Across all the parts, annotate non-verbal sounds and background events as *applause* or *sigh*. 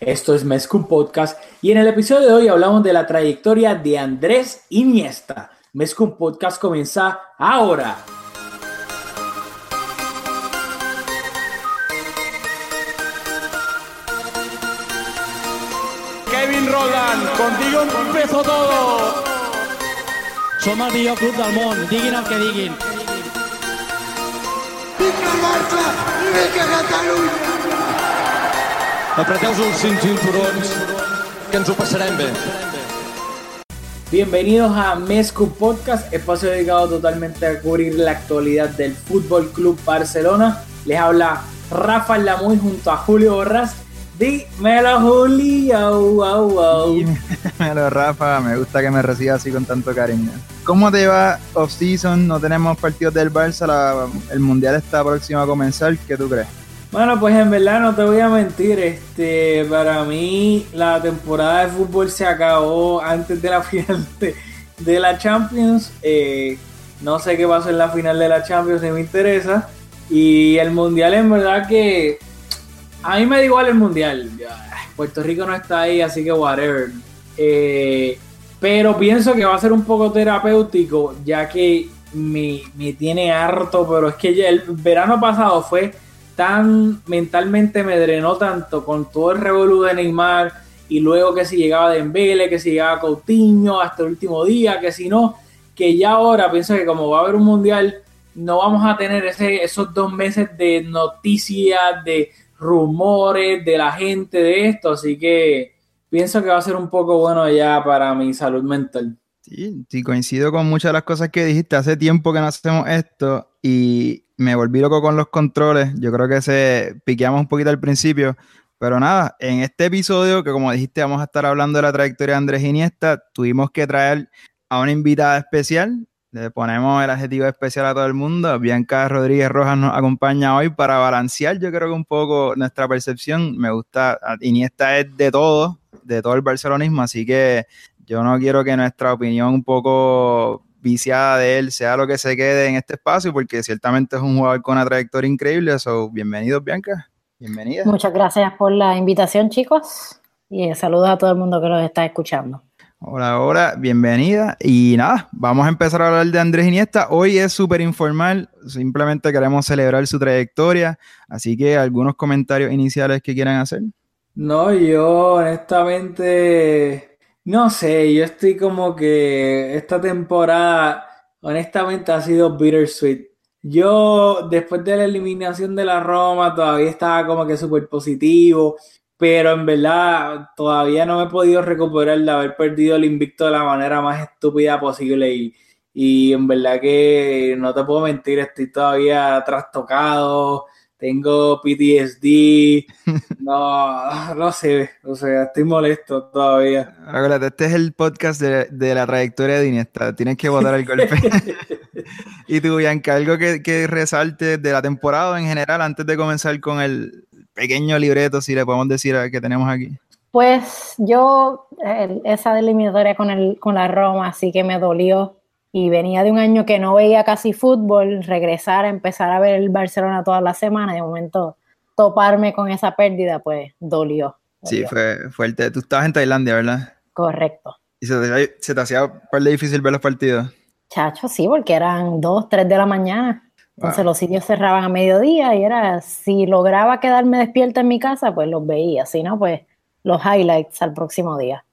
Esto es Mezcum Podcast y en el episodio de hoy hablamos de la trayectoria de Andrés Iniesta. Mezcum Podcast comienza ahora. Kevin Roland, contigo empezó todo. Som el millor club del món, diguin el que diguin. Vinga Barça Catalunya! Apreteu-vos els cinturons, que ens ho passarem bé. Bienvenidos a Mezcum Podcast, espacio dedicado totalmente a cubrir la actualidad del Fútbol Club Barcelona. Les habla Rafa Lamuy junto a Julio Borras. Dímelo, Julio. Au, au. Dímelo, Rafa, me gusta que me reciba así con tanto cariño. ¿Cómo te va off-season? No tenemos partidos del Barça, la- el Mundial está próximo a comenzar, ¿qué tú crees? Bueno, pues en verdad no te voy a mentir, este, para mí la temporada de fútbol se acabó antes de la *laughs* final de, la Champions. Eh, no sé qué pasó en la final de la Champions, ni me interesa. Y el mundial en verdad que a mí me da igual el mundial. Puerto Rico no está ahí, así que whatever. Eh, pero pienso que va a ser un poco terapéutico, ya que me, me tiene harto, pero es que el verano pasado fue tan mentalmente me drenó tanto con todo el revolú de Neymar y luego que si llegaba Dembele, que si llegaba Coutinho hasta el último día, que si no, que ya ahora pienso que como va a haber un mundial no vamos a tener ese, esos dos meses de noticias, de rumores, de la gente de esto, así que pienso que va a ser un poco bueno ya para mi salud mental. Sí, sí, coincido con muchas de las cosas que dijiste. Hace tiempo que no hacemos esto y me volví loco con los controles. Yo creo que se piqueamos un poquito al principio. Pero nada, en este episodio, que como dijiste, vamos a estar hablando de la trayectoria de Andrés Iniesta, tuvimos que traer a una invitada especial. Le ponemos el adjetivo especial a todo el mundo. Bianca Rodríguez Rojas nos acompaña hoy para balancear, yo creo que un poco nuestra percepción. Me gusta, Iniesta es de todo, de todo el barcelonismo, así que yo no quiero que nuestra opinión un poco viciada de él sea lo que se quede en este espacio, porque ciertamente es un jugador con una trayectoria increíble. So, bienvenidos, Bianca. Bienvenida. Muchas gracias por la invitación, chicos. Y saludos a todo el mundo que nos está escuchando. Hola, hola, bienvenida. Y nada, vamos a empezar a hablar de Andrés Iniesta. Hoy es súper informal, simplemente queremos celebrar su trayectoria. Así que algunos comentarios iniciales que quieran hacer. No, yo honestamente, no sé, yo estoy como que esta temporada, honestamente ha sido bittersweet. Yo, después de la eliminación de la Roma, todavía estaba como que súper positivo, pero en verdad todavía no me he podido recuperar de haber perdido el invicto de la manera más estúpida posible y, y en verdad que no te puedo mentir, estoy todavía trastocado, tengo PTSD, *laughs* no, no sé, o sea, estoy molesto todavía. Acuérdate, este es el podcast de, de la trayectoria de Iniesta. Tienes que votar el *laughs* golpe. *laughs* y tú, Bianca, algo que, que resalte de la temporada o en general antes de comenzar con el pequeño libreto, si le podemos decir a- que tenemos aquí. Pues yo, eh, esa eliminatoria con, el, con la Roma sí que me dolió. Y venía de un año que no veía casi fútbol, regresar a empezar a ver el Barcelona todas las semanas, de momento toparme con esa pérdida, pues dolió. Sí, fue fuerte. Tú estabas en Tailandia, ¿verdad? Correcto. Y se te, se te hacía un par de difícil ver los partidos. Chacho, sí, porque eran dos, tres de la mañana. Entonces Wow. los sitios cerraban a mediodía y era, si lograba quedarme despierta en mi casa, pues los veía. Si no, pues los highlights al próximo día.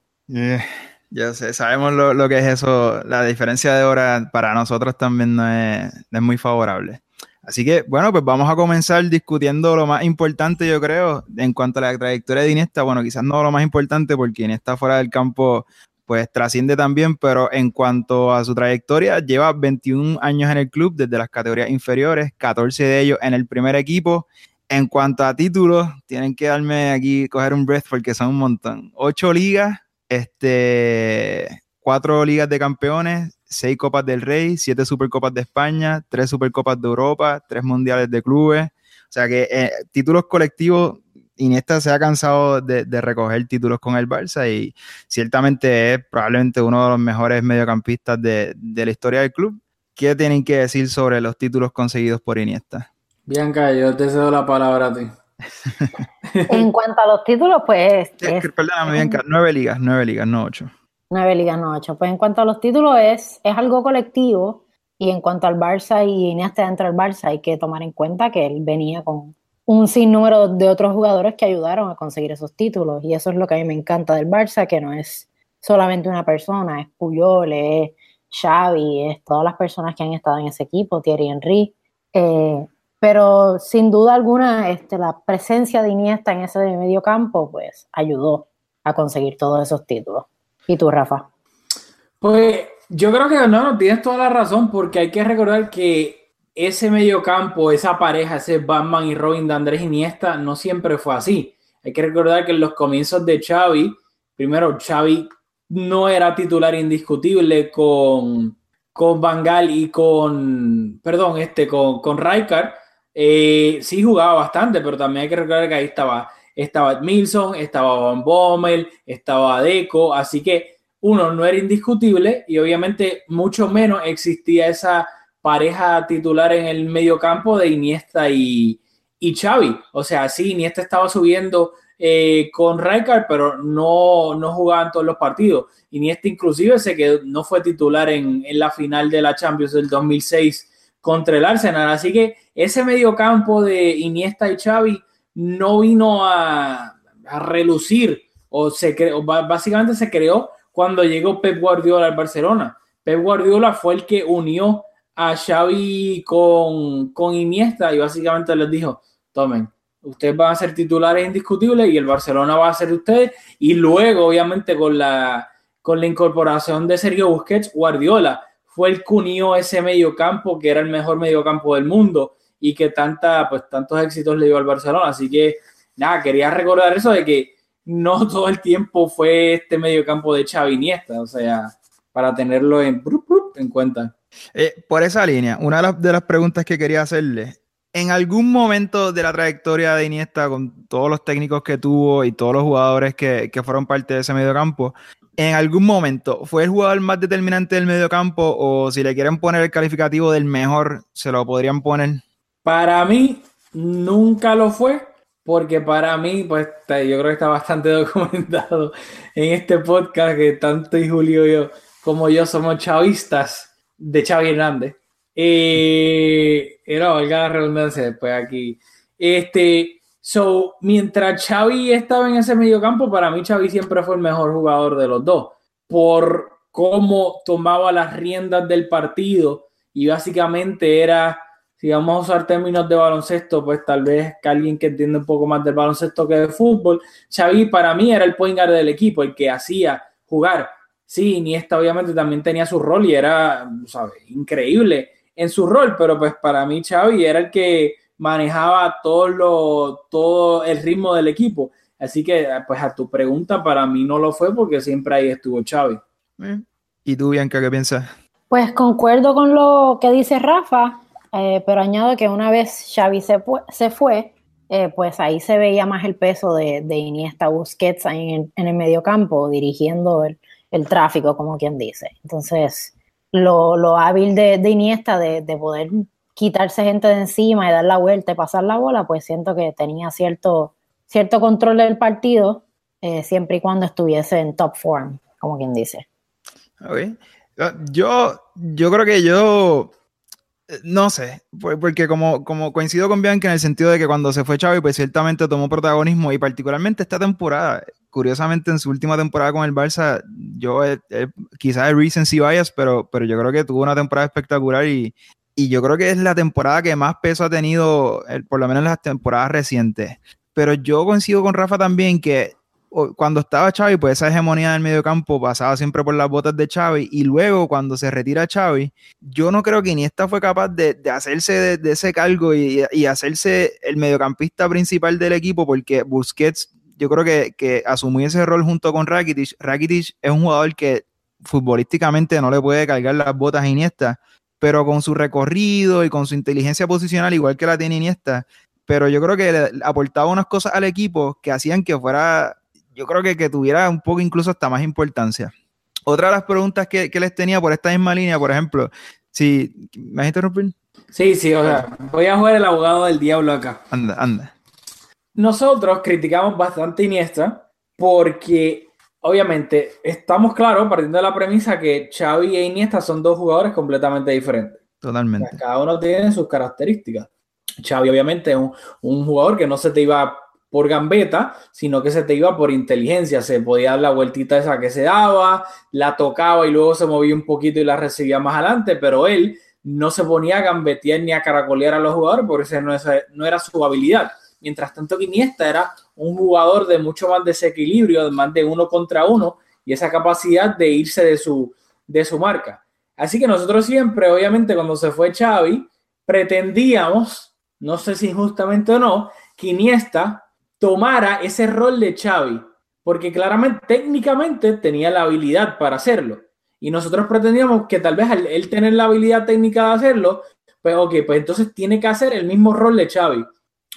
Ya sé, sabemos lo, lo que es eso. La diferencia de hora para nosotros también no es, no es muy favorable. Así que, bueno, pues vamos a comenzar discutiendo lo más importante, yo creo, en cuanto a la trayectoria de Iniesta. Bueno, quizás no lo más importante porque Iniesta fuera del campo, pues trasciende también, pero en cuanto a su trayectoria, lleva 21 años en el club desde las categorías inferiores, 14 de ellos en el primer equipo. En cuanto a títulos, tienen que darme aquí, coger un breath porque son un montón. Ocho ligas, este, cuatro ligas de campeones, seis copas del Rey, siete supercopas de España, tres supercopas de Europa, tres mundiales de clubes. O sea que eh, títulos colectivos, Iniesta se ha cansado de, recoger títulos con el Barça y ciertamente es probablemente uno de los mejores mediocampistas de, de la historia del club. ¿Qué tienen que decir sobre los títulos conseguidos por Iniesta? Bianca, yo te cedo la palabra a ti. *laughs* en cuanto a los títulos, pues... Es, perdóname, Bianca, nueve ligas, nueve ligas, no ocho. Nueve ligas, no ocho. Pues en cuanto a los títulos, es, es algo colectivo. Y en cuanto al Barça y Iniesta dentro del Barça, hay que tomar en cuenta que él venía con un sinnúmero de otros jugadores que ayudaron a conseguir esos títulos. Y eso es lo que a mí me encanta del Barça, que no es solamente una persona, es Puyol, es Xavi, es todas las personas que han estado en ese equipo, Thierry Henry. Eh, pero sin duda alguna, este, la presencia de Iniesta en ese medio campo, pues ayudó a conseguir todos esos títulos. ¿Y tú, Rafa? Pues yo creo que no, no tienes toda la razón, porque hay que recordar que ese medio campo, esa pareja, ese Batman y Robin de Andrés Iniesta, no siempre fue así. Hay que recordar que en los comienzos de Xavi, primero Xavi no era titular indiscutible con, con Bangal y con, perdón, este, con, con eh, sí jugaba bastante, pero también hay que recordar que ahí estaba, estaba Milson, estaba Van Bommel, estaba Deco, así que uno no era indiscutible y obviamente mucho menos existía esa pareja titular en el medio campo de Iniesta y, y Xavi. O sea, sí, Iniesta estaba subiendo eh, con Rijkaard, pero no, no jugaban todos los partidos. Iniesta inclusive se quedó, no fue titular en, en la final de la Champions del 2006 contra el Arsenal. Así que ese mediocampo de Iniesta y Xavi no vino a, relucir o se creó, básicamente se creó cuando llegó Pep Guardiola al Barcelona. Pep Guardiola fue el que unió a Xavi con, con Iniesta y básicamente les dijo, tomen, ustedes van a ser titulares indiscutibles y el Barcelona va a ser ustedes. Y luego, obviamente, con la, con la incorporación de Sergio Busquets, Guardiola fue el que unió ese mediocampo que era el mejor mediocampo del mundo y que tanta, pues, tantos éxitos le dio al Barcelona. Así que, nada, quería recordar eso de que no *laughs* todo el tiempo fue este mediocampo de Xavi Iniesta, o sea, para tenerlo en, en cuenta. Eh, por esa línea, una de las, de las preguntas que quería hacerle, en algún momento de la trayectoria de Iniesta, con todos los técnicos que tuvo y todos los jugadores que, que fueron parte de ese mediocampo, en algún momento fue el jugador más determinante del mediocampo o si le quieren poner el calificativo del mejor, se lo podrían poner? Para mí, nunca lo fue, porque para mí, pues yo creo que está bastante *laughs* documentado en este podcast que tanto y Julio yo, como yo somos chavistas de Xavi Hernández. Eh, era valga la redundancia después aquí. Este, So, mientras Xavi estaba en ese mediocampo, para mí Xavi siempre fue el mejor jugador de los dos, por cómo tomaba las riendas del partido y básicamente era, si vamos a usar términos de baloncesto, pues tal vez que alguien que entiende un poco más del baloncesto que de fútbol, Xavi para mí era el point guard del equipo, el que hacía jugar. Sí, Iniesta obviamente también tenía su rol y era, ¿sabes? Increíble en su rol, pero pues para mí Xavi era el que manejaba todo, lo, todo el ritmo del equipo. Así que, pues a tu pregunta, para mí no lo fue porque siempre ahí estuvo Xavi. ¿Y tú, Bianca, qué piensas? Pues concuerdo con lo que dice Rafa, eh, pero añado que una vez Xavi se, se fue, eh, pues ahí se veía más el peso de, de Iniesta Busquets en, en el mediocampo, dirigiendo el, el, tráfico, como quien dice. Entonces, lo, lo hábil de, de Iniesta de, de poder quitarse gente de encima y dar la vuelta y pasar la bola, pues siento que tenía cierto, cierto control del partido, eh, siempre y cuando estuviese en top form, como quien dice. Yo, yo creo que yo, eh, no sé, porque como, como coincido con Bianca en el sentido de que cuando se fue Xavi, pues ciertamente tomó protagonismo y particularmente esta temporada, curiosamente en su última temporada con el Barça, yo eh, quizás el recency bias, pero, pero yo creo que tuvo una temporada espectacular y, y yo creo que es la temporada que más peso ha tenido, por lo menos en las temporadas recientes. Pero yo coincido con Rafa también que cuando estaba Xavi, pues esa hegemonía del mediocampo pasaba siempre por las botas de Xavi y luego cuando se retira Xavi, yo no creo que Iniesta fue capaz de, hacerse de, ese cargo y, hacerse el mediocampista principal del equipo porque Busquets yo creo que, que asumió ese rol junto con Rakitic. Rakitic es un jugador que futbolísticamente no le puede cargar las botas a Iniesta, pero con su recorrido y con su inteligencia posicional, igual que la tiene Iniesta. Pero yo creo que le aportaba unas cosas al equipo que hacían que fuera, yo creo que, que tuviera un poco incluso hasta más importancia. Otra de las preguntas que, que les tenía por esta misma línea, por ejemplo, si. ¿Me has interrumpido? Sí, sí, o sea, voy a jugar el abogado del diablo acá. Anda, anda. nosotros criticamos bastante Iniesta porque obviamente estamos claros partiendo de la premisa que Xavi e Iniesta son dos jugadores completamente diferentes. Totalmente. Cada uno tiene sus características. Xavi obviamente es un, un jugador que no se te iba por gambeta, sino que se te iba por inteligencia. Se podía dar la vueltita esa que se daba, la tocaba y luego se movía un poquito y la recibía más adelante, pero él no se ponía a gambetear ni a caracolear a los jugadores porque esa no, no era su habilidad. Mientras tanto, Iniesta era un jugador de mucho más desequilibrio, de más de uno contra uno y esa capacidad de irse de su, de su marca. Así que nosotros siempre, obviamente, cuando se fue Xavi, pretendíamos, no sé si injustamente o no, que Iniesta tomara ese rol de Xavi, porque claramente, técnicamente tenía la habilidad para hacerlo. Y nosotros pretendíamos que tal vez al él tener la habilidad técnica de hacerlo, pues ok, pues entonces tiene que hacer el mismo rol de Xavi.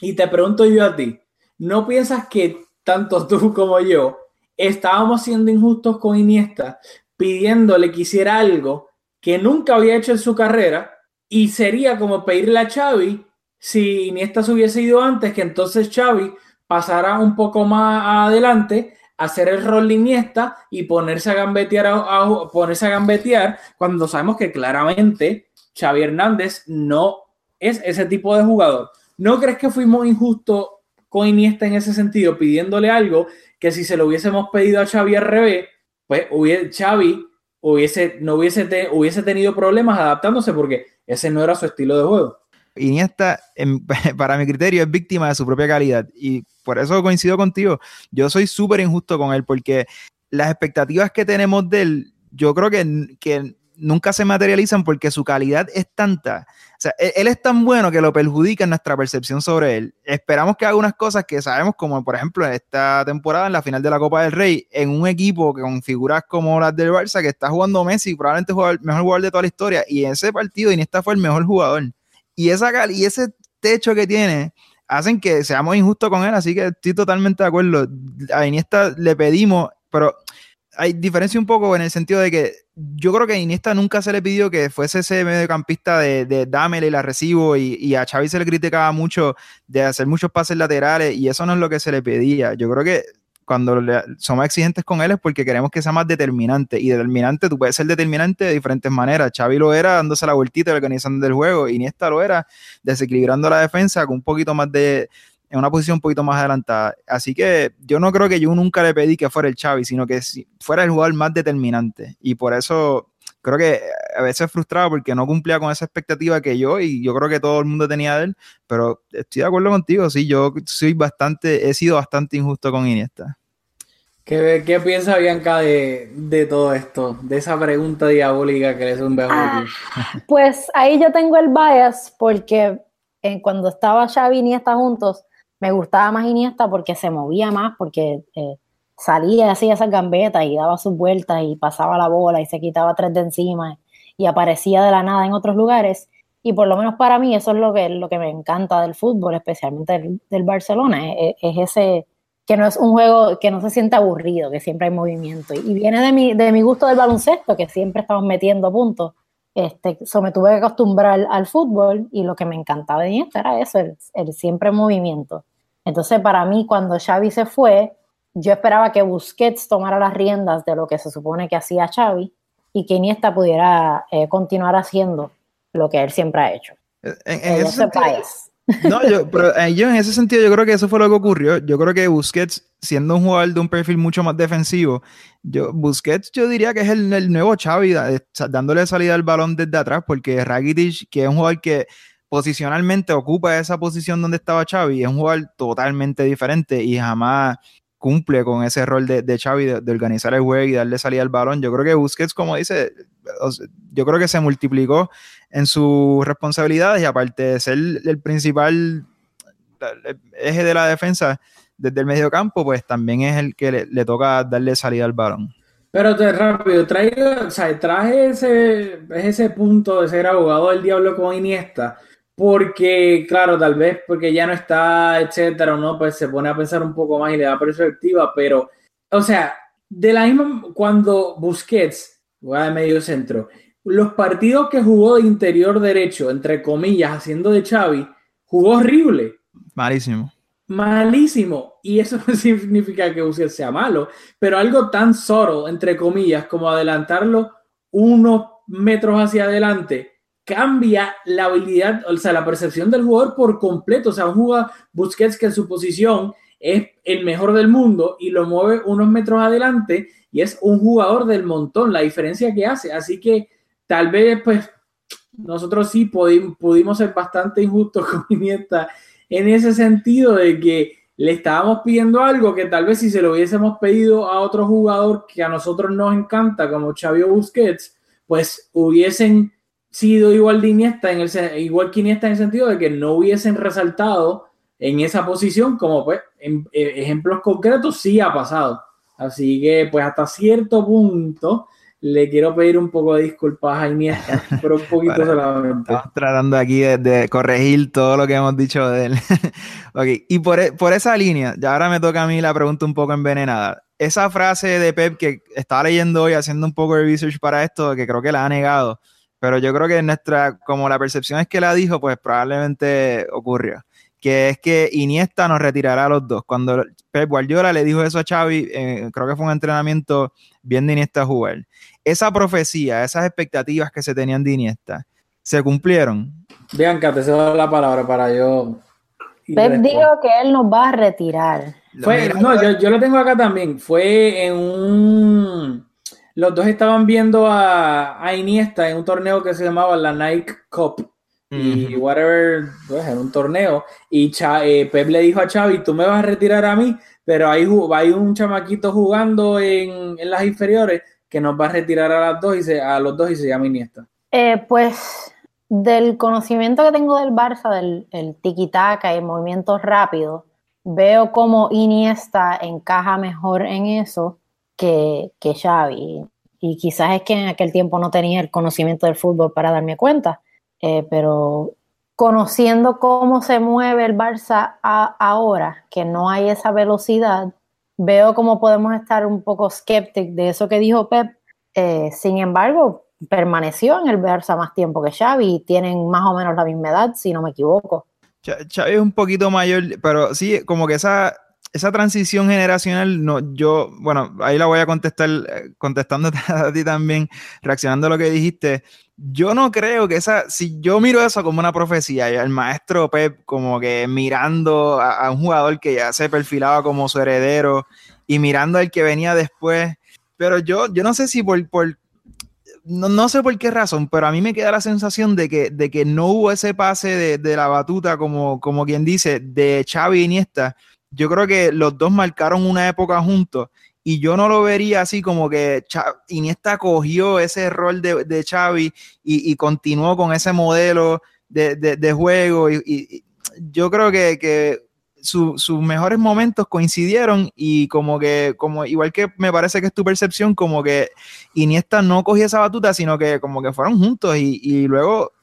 Y te pregunto yo a ti, ¿no piensas que tanto tú *laughs* como yo estábamos siendo injustos con Iniesta, pidiéndole que hiciera algo que nunca había hecho en su carrera? Y sería como pedirle a Xavi si Iniesta se hubiese ido antes, que entonces Xavi pasara un poco más adelante, hacer el rol de Iniesta y ponerse a gambetear, a, ponerse a gambetear cuando sabemos que claramente Xavi Hernández no es ese tipo de jugador. ¿No crees que fuimos injustos con Iniesta en ese sentido, pidiéndole algo que si se lo hubiésemos pedido a Xavi al revés, pues hubiese, Xavi hubiese, no hubiese, hubiese tenido problemas adaptándose porque ese no era su estilo de juego? Iniesta, *laughs* para mi criterio, es víctima de su propia calidad. Y por eso coincido contigo. Yo soy súper injusto con él porque las expectativas que tenemos de él, yo creo que, que nunca se materializan porque su calidad es tanta. O sea, e-, él, es tan bueno que lo perjudica en nuestra percepción sobre él. Esperamos que haga unas cosas que sabemos, como por ejemplo en esta temporada, en la final de la Copa del Rey, en un equipo con figuras como las del Barça, que está jugando Messi, probablemente el mejor jugador de toda la historia, y en ese partido Iniesta fue el mejor jugador. Y, esa, y ese techo que tiene hacen que seamos injustos con él, así que estoy totalmente de acuerdo. A Iniesta le pedimos, pero hay diferencia un poco en el sentido de que yo creo que a Iniesta nunca se le pidió que fuese ese mediocampista de, de dámele y la recibo y, y, a Xavi se le criticaba mucho de hacer muchos pases laterales y eso no es lo que se le pedía. Yo creo que cuando somos exigentes con él es porque queremos que sea más determinante. Y determinante, tú puedes ser determinante de diferentes maneras. Xavi lo era dándose la vueltita, organizando el juego. Iniesta lo era desequilibrando la defensa con un poquito más de, en una posición un poquito más adelantada. Así que yo no creo que yo nunca le pedí que fuera el Xavi, sino que fuera el jugador más determinante. Y por eso creo que a veces frustrado porque no cumplía con esa expectativa que yo y yo creo que todo el mundo tenía de él, pero estoy de acuerdo contigo, sí, yo soy bastante, he sido bastante injusto con Iniesta. ¿Qué, qué piensa Bianca de, de, todo esto, de esa pregunta diabólica que le es un ah, Pues ahí yo tengo el bias porque eh, cuando estaba Xavi y Iniesta juntos, me gustaba más Iniesta porque se movía más, porque... Eh, salía, hacía esas gambetas y daba sus vueltas y pasaba la bola y se quitaba tres de encima y aparecía de la nada en otros lugares. Y por lo menos para mí eso es lo que, lo que me encanta del fútbol, especialmente del, Barcelona, es, ese que no es un juego que no se siente aburrido, que siempre hay movimiento. Y, viene de mi, de mi gusto del baloncesto, que siempre estamos metiendo puntos. Este, so me tuve que acostumbrar al fútbol y lo que me encantaba de esto era eso, el, el siempre movimiento. Entonces, para mí, cuando Xavi se fue, yo esperaba que Busquets tomara las riendas de lo que se supone que hacía Xavi y que Iniesta pudiera eh, continuar haciendo lo que él siempre ha hecho. En, ese sentido, no, yo, pero eh, yo en ese sentido yo creo que eso fue lo que ocurrió. Yo creo que Busquets, siendo un jugador de un perfil mucho más defensivo, yo, Busquets yo diría que es el, nuevo Xavi, dándole salida al balón desde atrás, porque Rakitic, que es un jugador que posicionalmente ocupa esa posición donde estaba Xavi, es un jugador totalmente diferente y jamás cumple con ese rol de, de Xavi de, organizar el juego y darle salida al balón. Yo creo que Busquets, como dice, yo creo que se multiplicó en sus responsabilidades y aparte de ser el principal eje de la defensa desde el medio campo, pues también es el que le, toca darle salida al balón. Pero te rápido, trae, o sea, traje ese, ese punto de ser abogado del diablo con Iniesta, porque, claro, tal vez porque ya no está, etcétera, o no, pues se pone a pensar un poco más y le da perspectiva, pero, o sea, de la misma, cuando Busquets juega de medio centro, los partidos que jugó de interior derecho, entre comillas, haciendo de Xavi, jugó horrible. Malísimo. malísimo. Y eso *laughs* no significa que Busquets sea malo, pero algo tan solo, entre comillas, como adelantarlo unos metros hacia adelante, cambia la habilidad, o sea, la percepción del jugador por completo. O sea, un jugador Busquets que en su posición es el mejor del mundo y lo mueve unos metros adelante y es un jugador del montón, la diferencia que hace. Así que tal vez, pues, nosotros sí pudimos, ser bastante injustos *laughs* con Iniesta en ese sentido de que le estábamos pidiendo algo que tal vez si se lo hubiésemos pedido a otro jugador que a nosotros nos encanta, como Xavi Busquets, pues hubiesen sido igual de Iniesta en el, igual Iniesta en el sentido de que no hubiesen resaltado en esa posición, como pues en, eh, ejemplos concretos sí ha pasado. Así que pues hasta cierto punto le quiero pedir un poco de disculpas a Iniesta, *laughs* pero un poquito solamente. Estamos tratando aquí de, corregir todo lo que hemos dicho de él. *laughs* ok, y por, e, por, esa línea, ya ahora me toca a mí la pregunta un poco envenenada. Esa frase de Pep que estaba leyendo hoy, haciendo un poco de research para esto, que creo que la ha negado, pero yo creo que nuestra, como la percepción es que la dijo, pues probablemente ocurrió que es que Iniesta nos retirará a los dos. Cuando Pep Guardiola le dijo eso a Xavi, eh, creo que fue un entrenamiento bien de Iniesta jugar. Esa profecía, esas expectativas que se tenían de Iniesta, ¿se cumplieron? Bianca, te cedo la palabra para yo... Pep dijo que él nos va a retirar. no, yo, yo lo tengo acá también. Fue en un... Los dos estaban viendo a, a Iniesta en un torneo que se llamaba la Nike Cup y whatever, pues, en un torneo. Y eh, Pep le dijo a Xavi, tú me vas a retirar a mí, pero hay, hay un chamaquito jugando en, las inferiores que nos va a retirar a, las dos y se, a los dos y se llama Iniesta. Eh, pues del conocimiento que tengo del Barça, del el tiki-taka y movimientos rápidos, veo como Iniesta encaja mejor en eso que, que Xavi. Y quizás es que en aquel tiempo no tenía el conocimiento del fútbol para darme cuenta eh, pero conociendo cómo se mueve el Barça ahora, que no hay esa velocidad, veo cómo podemos estar un poco skeptic de eso que dijo Pep. Eh, sin embargo, permaneció en el Barça más tiempo que Xavi y tienen más o menos la misma edad, si no me equivoco. Xavi es un poquito mayor, pero sí, como que esa, esa transición generacional, no, yo, bueno, ahí la voy a contestar, eh, contestando *laughs* a ti también, reaccionando a lo que dijiste yo no creo que esa, si yo miro eso como una profecía, el maestro Pep como que mirando a, un jugador que ya se perfilaba como su heredero y mirando al que venía después, pero yo, yo no sé si por, por no, sé por qué razón, pero a mí me queda la sensación de que, de que no hubo ese pase de, de la batuta, como, como quien dice, de Xavi y Iniesta. Yo creo que los dos marcaron una época juntos y yo no lo vería así como que Iniesta cogió ese rol de, de Xavi y, continuó con ese modelo de, juego y, yo creo que, sus mejores momentos coincidieron y como que, como igual que me parece que es tu percepción, como que Iniesta no cogía esa batuta, sino que como que fueron juntos y, y luego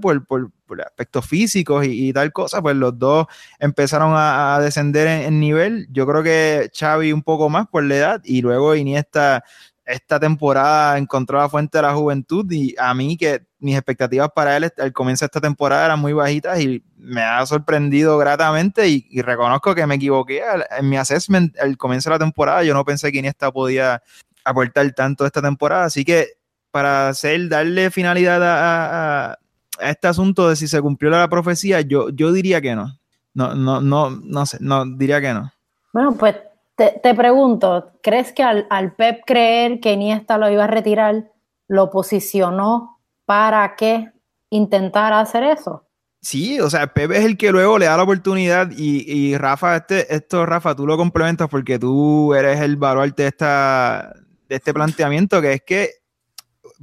Por, por, aspectos físicos y, tal cosa, pues los dos empezaron a, descender en, nivel. Yo creo que Xavi un poco más por la edad y luego Iniesta esta temporada encontró la fuente de la juventud y a mí que mis expectativas para él al comienzo de esta temporada eran muy bajitas y me ha sorprendido gratamente y, reconozco que me equivoqué en mi assessment al comienzo de la temporada. Yo no pensé que Iniesta podía aportar tanto esta temporada, así que para hacer, darle finalidad a, este asunto de si se cumplió la profecía, yo, yo diría que no. No, no, no, no sé, no, diría que no. Bueno, pues te, pregunto, ¿crees que al, Pep creer que Iniesta lo iba a retirar, lo posicionó para que intentara hacer eso? Sí, o sea, Pep es el que luego le da la oportunidad y, y Rafa, este, esto Rafa, tú lo complementas porque tú eres el baluarte de, esta, de este planteamiento, que es que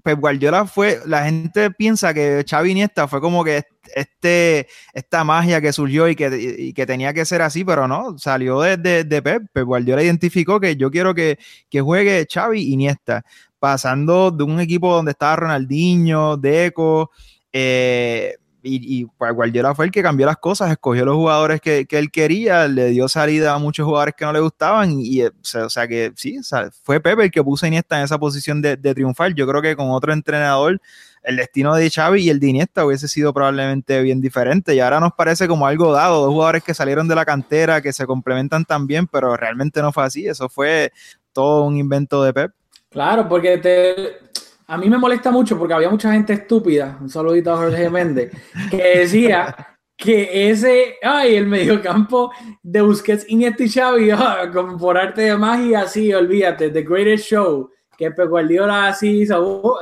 Pep Guardiola fue, la gente piensa que Xavi Iniesta fue como que este, esta magia que surgió y que, que tenía que ser así, pero no, salió de, de, Pep. Pep Guardiola identificó que yo quiero que, que juegue Xavi Iniesta, pasando de un equipo donde estaba Ronaldinho, Deco, eh, y, pues, Guardiola fue el que cambió las cosas, escogió los jugadores que, él quería, le dio salida a muchos jugadores que no le gustaban y, o, sea, que sí, fue Pepe el que puso a Iniesta en esa posición de, triunfar. Yo creo que con otro entrenador el destino de Xavi y el de Iniesta hubiese sido probablemente bien diferente y ahora nos parece como algo dado, dos jugadores que salieron de la cantera, que se complementan tan bien, pero realmente no fue así, eso fue todo un invento de Pep. Claro, porque te, a mí me molesta mucho porque había mucha gente estúpida, un saludito a Jorge Méndez, que decía que ese, ay, el mediocampo de Busquets, Iniesta y Xavi, *laughs* ah, como por arte de magia, sí, olvídate, The Greatest Show, que Guardiola así,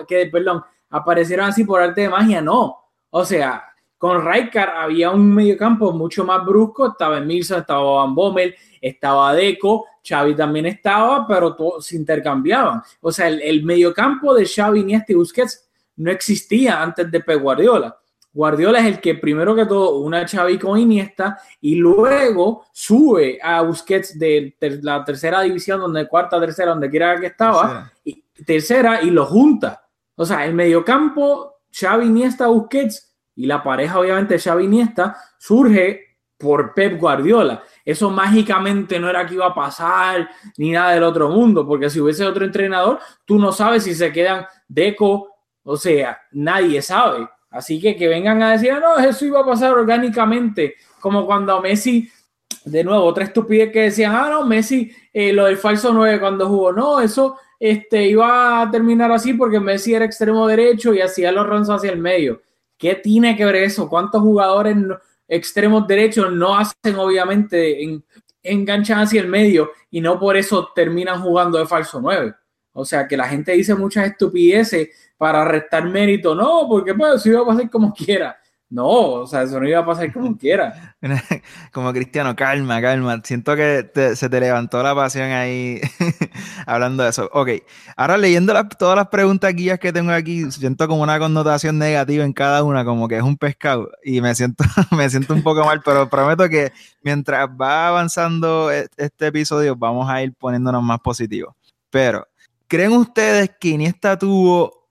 que, perdón, aparecieron así por arte de magia, no. O sea, con Rijkaard había un mediocampo mucho más brusco, estaba Emilson, estaba Van Bommel, estaba Deco, Xavi también estaba, pero todos se intercambiaban. O sea, el, el mediocampo de Xavi, Iniesta y Busquets no existía antes de Pep Guardiola. Guardiola es el que primero que todo una Xavi con Iniesta y luego sube a Busquets de la tercera división, donde cuarta, tercera, donde quiera que estaba, y tercera y lo junta. O sea, el mediocampo Xavi, Iniesta, Busquets y la pareja obviamente Xavi, Iniesta surge por Pep Guardiola eso mágicamente no era que iba a pasar ni nada del otro mundo, porque si hubiese otro entrenador, tú no sabes si se quedan Deco, o sea, nadie sabe. Así que que vengan a decir, ah, no, eso iba a pasar orgánicamente, como cuando Messi, de nuevo, otra estupidez que decían, ah, no, Messi, eh, lo del falso 9 cuando jugó, no, eso este, iba a terminar así porque Messi era extremo derecho y hacía los runs hacia el medio. ¿Qué tiene que ver eso? ¿Cuántos jugadores extremos derechos no hacen obviamente en, enganchan hacia el medio y no por eso terminan jugando de falso 9. O sea que la gente dice muchas estupideces para restar mérito. No, porque pues eso iba a pasar como *laughs* quiera. No, o sea, eso no iba a pasar como *laughs* quiera. *laughs* Como Cristiano, calma, calma. Siento que se te levantó la pasión ahí *laughs* hablando de eso. Ok, ahora leyendo todas las preguntas guías que tengo aquí, siento como una connotación negativa en cada una, como que es un pescado. Y me siento, me siento un poco mal, pero prometo que mientras va avanzando e, este episodio, vamos a ir poniéndonos más positivos. Pero, ¿creen ustedes que Iniesta tuvo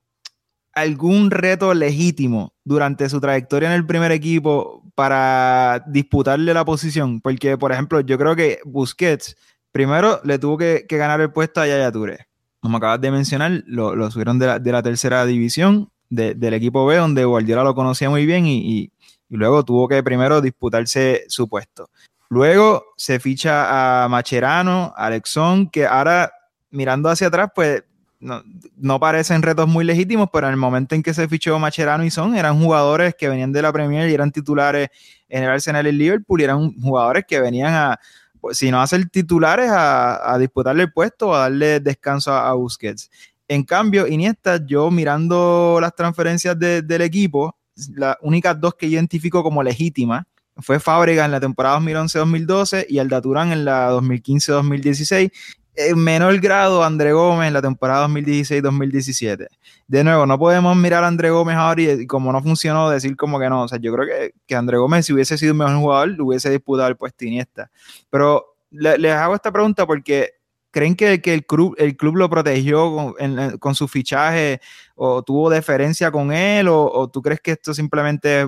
algún reto legítimo durante su trayectoria en el primer equipo para disputarle la posición? Porque, por ejemplo, yo creo que Busquets primero le tuvo que, ganar el puesto a Yaya Touré. Como acabas de mencionar, lo, subieron de la, tercera división del equipo B, donde Guardiola lo conocía muy bien y, luego tuvo que primero disputarse su puesto. Luego se ficha a Macherano, a Alexón, que ahora mirando hacia atrás, pues no, parecen retos muy legítimos, pero en el momento en que se fichó Macherano y Son, eran jugadores que venían de la Premier y eran titulares en el Arsenal y Liverpool, y eran jugadores que venían a, pues, si no a ser titulares, a, disputarle el puesto o a darle descanso a, Busquets. En cambio, Iniesta, yo mirando las transferencias del equipo, las únicas dos que identifico como legítimas fue Fábrega en la temporada 2011-2012 y Alda Turán en la 2015-2016 en menor grado André Gómez en la temporada 2016-2017. De nuevo, no podemos mirar a André Gómez ahora y, como no funcionó, decir como que no. O sea, yo creo que, que André Gómez, si hubiese sido un mejor jugador, hubiese disputado el puesto Iniesta. Pero les hago esta pregunta porque ¿creen que, que el, club, el club lo protegió con, su fichaje o tuvo deferencia con él? ¿O, tú crees que esto simplemente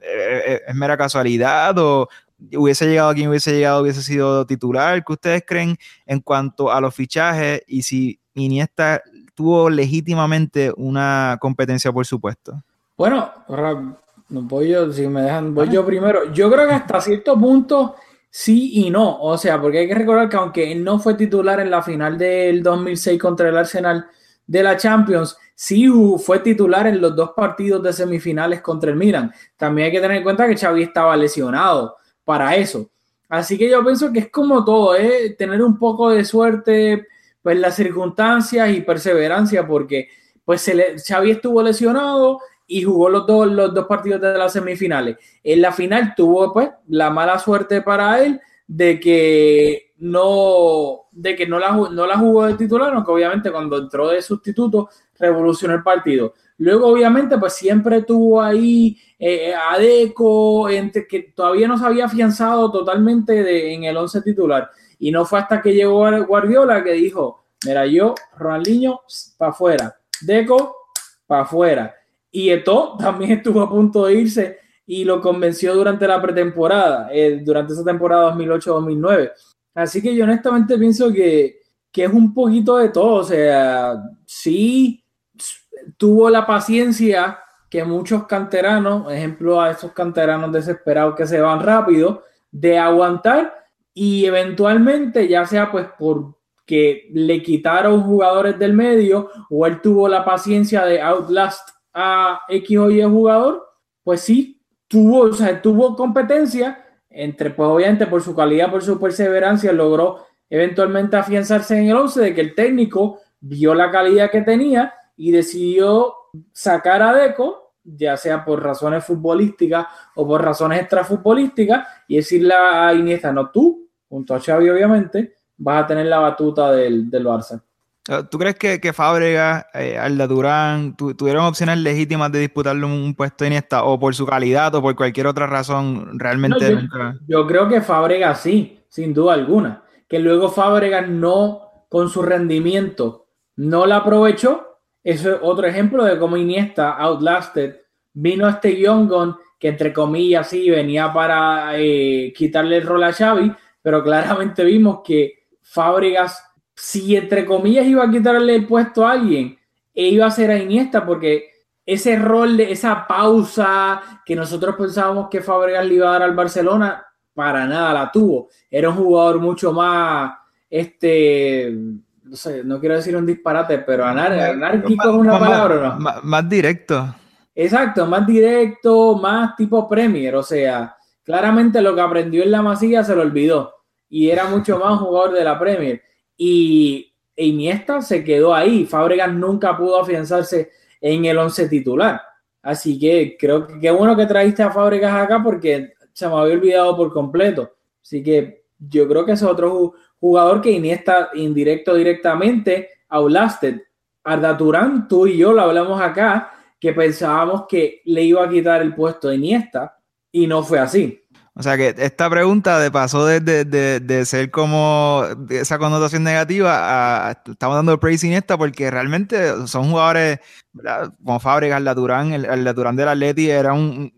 es, es mera casualidad? ¿O, hubiese llegado a quien hubiese llegado, hubiese sido titular. ¿Qué ustedes creen en cuanto a los fichajes y si Iniesta tuvo legítimamente una competencia por supuesto? Bueno, voy yo, si me dejan, voy yo primero. Yo creo que hasta cierto punto sí y no. O sea, porque hay que recordar que aunque él no fue titular en la final del 2006 contra el Arsenal de la Champions, sí fue titular en los dos partidos de semifinales contra el Milan. También hay que tener en cuenta que Xavi estaba lesionado para eso. Así que yo pienso que es como todo, es tener un poco de suerte, pues las circunstancias y perseverancia, porque pues se le, Xavi estuvo lesionado y jugó los dos, los dos partidos de las semifinales. En la final tuvo pues la mala suerte para él de que no, de que no la, no la jugó de titular, aunque obviamente cuando entró de sustituto revolucionó el partido. Luego, obviamente, pues siempre tuvo ahí eh, eh, a Deco, entre, que todavía no se había afianzado totalmente en el 11 titular. Y no fue hasta que llegó Guardiola que dijo, mira, yo, Ronaldinho, para afuera. Deco, para afuera. Y Eto *laughs* también estuvo a punto de irse y lo convenció durante la pretemporada, eh, durante esa temporada 2008-2009. Así que yo honestamente pienso que, que es un poquito de todo, o sea, sí tuvo la paciencia que muchos canteranos, ejemplo a esos canteranos desesperados que se van rápido, de aguantar y eventualmente, ya sea pues porque le quitaron jugadores del medio o él tuvo la paciencia de outlast a X o Y jugador, pues sí, tuvo, o sea, tuvo competencia, entre, pues obviamente por su calidad, por su perseverancia, logró eventualmente afianzarse en el 11 de que el técnico vio la calidad que tenía y decidió sacar a Deco, ya sea por razones futbolísticas o por razones extrafutbolísticas, y decirle a Iniesta, no tú, junto a Xavi obviamente, vas a tener la batuta del, del Barça. Ah, ¿Tú crees que, que Fábrega, eh, Alda Durán tuvieron opciones legítimas de disputarle un, puesto Iniesta o por su calidad o por cualquier otra razón realmente yo? Yo creo que Fábrega sí, sin duda alguna. Que luego Fábrega no, con su rendimiento, no la aprovechó eso es otro ejemplo de cómo Iniesta, Outlasted, vino este Young Gun que entre comillas sí venía para eh, quitarle el rol a Xavi, pero claramente vimos que Fábregas, si entre comillas iba a quitarle el puesto a alguien, e iba a ser a Iniesta porque ese rol de esa pausa que nosotros pensábamos que Fábregas le iba a dar al Barcelona, para nada la tuvo. Era un jugador mucho más este no sé, no quiero decir un disparate, pero anárquico es una palabra, ¿no? Más, directo. Exacto, más directo, más tipo Premier, o sea, claramente lo que aprendió en la masilla se lo olvidó y era mucho *laughs* más jugador de la Premier. Y Iniesta se quedó ahí, Fábregas nunca pudo afianzarse en el once titular. Así que creo que qué bueno que trajiste a Fábregas acá porque se me había olvidado por completo. Así que yo creo que es otro jugador que Iniesta indirecto directamente Aulasted. Arda Turán, tú y yo lo hablamos acá, que pensábamos que le iba a quitar el puesto a Iniesta y no fue así. O sea que esta pregunta de pasó de, de, ser como esa connotación negativa a estamos dando praise Iniesta porque realmente son jugadores como Fábricas, Arda Turán, el, el Turán del Atleti era una,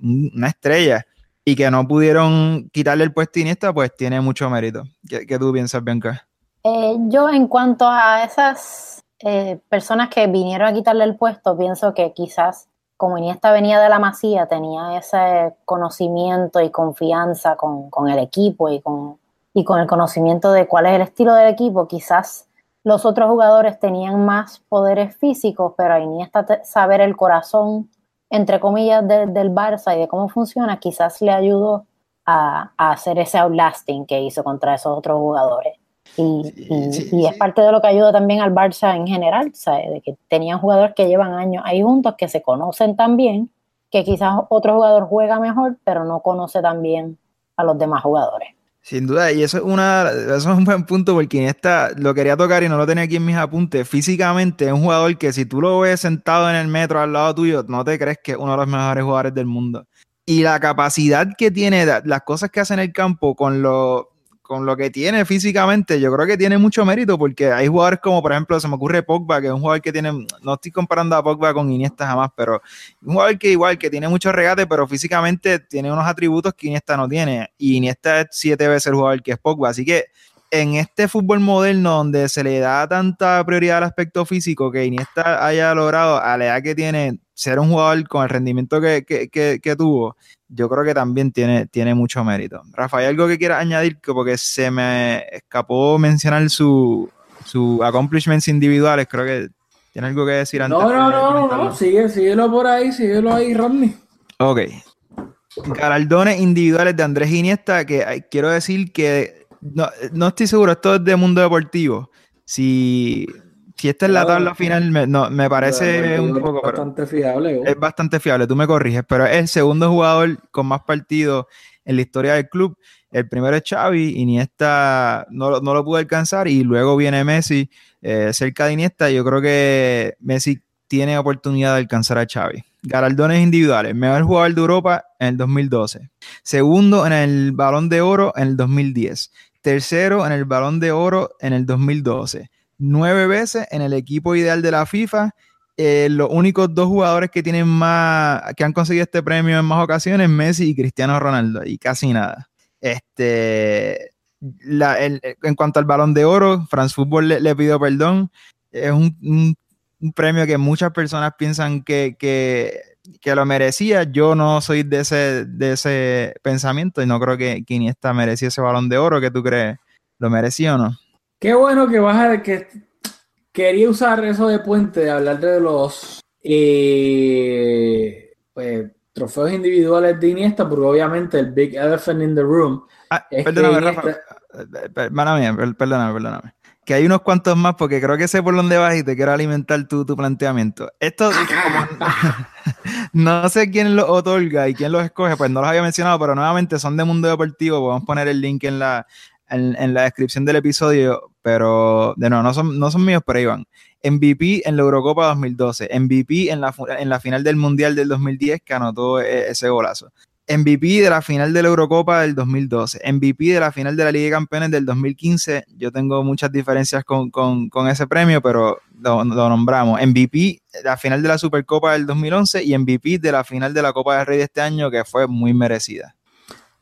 una estrella y que no pudieron quitarle el puesto a Iniesta, pues tiene mucho mérito. ¿Qué, tú piensas, Bianca? Eh, yo en cuanto a esas eh, personas que vinieron a quitarle el puesto, pienso que quizás como Iniesta venía de la Masía, tenía ese conocimiento y confianza con, el equipo y con, y con el conocimiento de cuál es el estilo del equipo, quizás los otros jugadores tenían más poderes físicos, pero Iniesta saber el corazón entre comillas, del Barça y de cómo funciona, quizás le ayudó a, hacer ese outlasting que hizo contra esos otros jugadores. Y, es parte de lo que ayuda también al Barça en general, ¿sabes? De que tenían jugadores que llevan años ahí juntos, que se conocen tan bien, que quizás otro jugador juega mejor, pero no conoce tan bien a los demás jugadores. Sin duda, y eso es, una, eso es un buen punto porque en esta lo quería tocar y no lo tenía aquí en mis apuntes. Físicamente es un jugador que si tú lo ves sentado en el metro al lado tuyo, no te crees que es uno de los mejores jugadores del mundo. Y la capacidad que tiene, las cosas que hace en el campo con lo, con lo que tiene físicamente, yo creo que tiene mucho mérito porque hay jugadores como, por ejemplo, se me ocurre Pogba, que es un jugador que tiene, no estoy comparando a Pogba con Iniesta jamás, pero un jugador que igual, que tiene mucho regate, pero físicamente tiene unos atributos que Iniesta no tiene. Y Iniesta es siete veces el jugador que es Pogba. Así que en este fútbol moderno donde se le da tanta prioridad al aspecto físico que Iniesta haya logrado a la edad que tiene ser un jugador con el rendimiento que, que tuvo, yo creo que también tiene, tiene mucho mérito. Rafael, ¿algo que quieras añadir? Porque se me escapó mencionar su, su accomplishments individuales. Creo que tiene algo que decir antes. No, no, no, no, sigue, síguelo por ahí, síguelo ahí, Rodney. Ok. Galardones individuales de Andrés Iniesta, que quiero decir que no, no estoy seguro, esto es de mundo deportivo. Si si esta es la tabla final, me, no, me parece un poco. Bastante fiable. Es bastante fiable, tú me corriges, pero es el segundo jugador con más partidos en la historia del club. El primero es Xavi, Iniesta no, no lo pudo alcanzar y luego viene Messi eh, cerca de Iniesta. Yo creo que Messi tiene oportunidad de alcanzar a Xavi. Galardones individuales, mejor jugador de Europa en el 2012, segundo en el Balón de Oro en el 2010, tercero en el Balón de Oro en el 2012 nueve veces en el equipo ideal de la FIFA eh, los únicos dos jugadores que tienen más, que han conseguido este premio en más ocasiones, Messi y Cristiano Ronaldo, y casi nada. Este, en cuanto al balón de oro, France Football le, pidió perdón. Es un, premio que muchas personas piensan que, que, lo merecía. Yo no soy de ese, de ese pensamiento y no creo que, que Iniesta merecía ese balón de oro. ¿Qué tú crees? ¿Lo merecía o no? Qué bueno que vas a que quería usar eso de puente, de hablar de los eh, pues, trofeos individuales de Iniesta, porque obviamente el Big Elephant in the Room. Ah, perdóname, Rafa. Perdóname, perdóname, perdóname. Que hay unos cuantos más, porque creo que sé por dónde vas y te quiero alimentar tu, tu planteamiento. Esto, *laughs* no sé quién los otorga y quién los escoge, pues no los había mencionado, pero nuevamente son de Mundo Deportivo. Podemos poner el link en la, en, la descripción del episodio, pero de no, no son, no son míos, pero iban. MVP en la Eurocopa 2012, MVP en la, en la final del Mundial del 2010 que anotó e, ese golazo. MVP de la final de la Eurocopa del 2012, MVP de la final de la Liga de Campeones del 2015. Yo tengo muchas diferencias con, ese premio, pero lo, lo, nombramos. MVP de la final de la Supercopa del 2011 y MVP de la final de la Copa del Rey de este año, que fue muy merecida.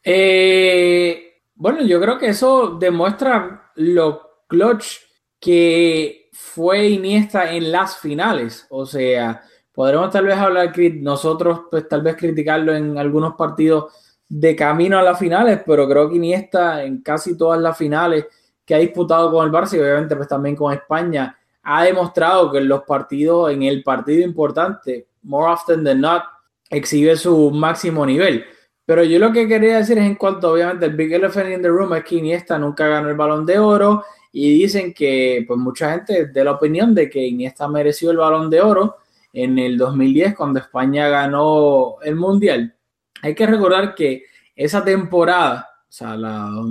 Eh, bueno, yo creo que eso demuestra lo clutch que fue Iniesta en las finales. O sea, podremos tal vez hablar, nosotros pues tal vez criticarlo en algunos partidos de camino a las finales, pero creo que Iniesta en casi todas las finales que ha disputado con el Barça y obviamente pues también con España, ha demostrado que en los partidos, en el partido importante, more often than not, exhibe su máximo nivel. Pero yo lo que quería decir es en cuanto, obviamente, el Big Elephant in the Room es que Iniesta nunca ganó el balón de oro y dicen que, pues, mucha gente de la opinión de que Iniesta mereció el balón de oro en el 2010 cuando España ganó el Mundial. Hay que recordar que esa temporada, o sea,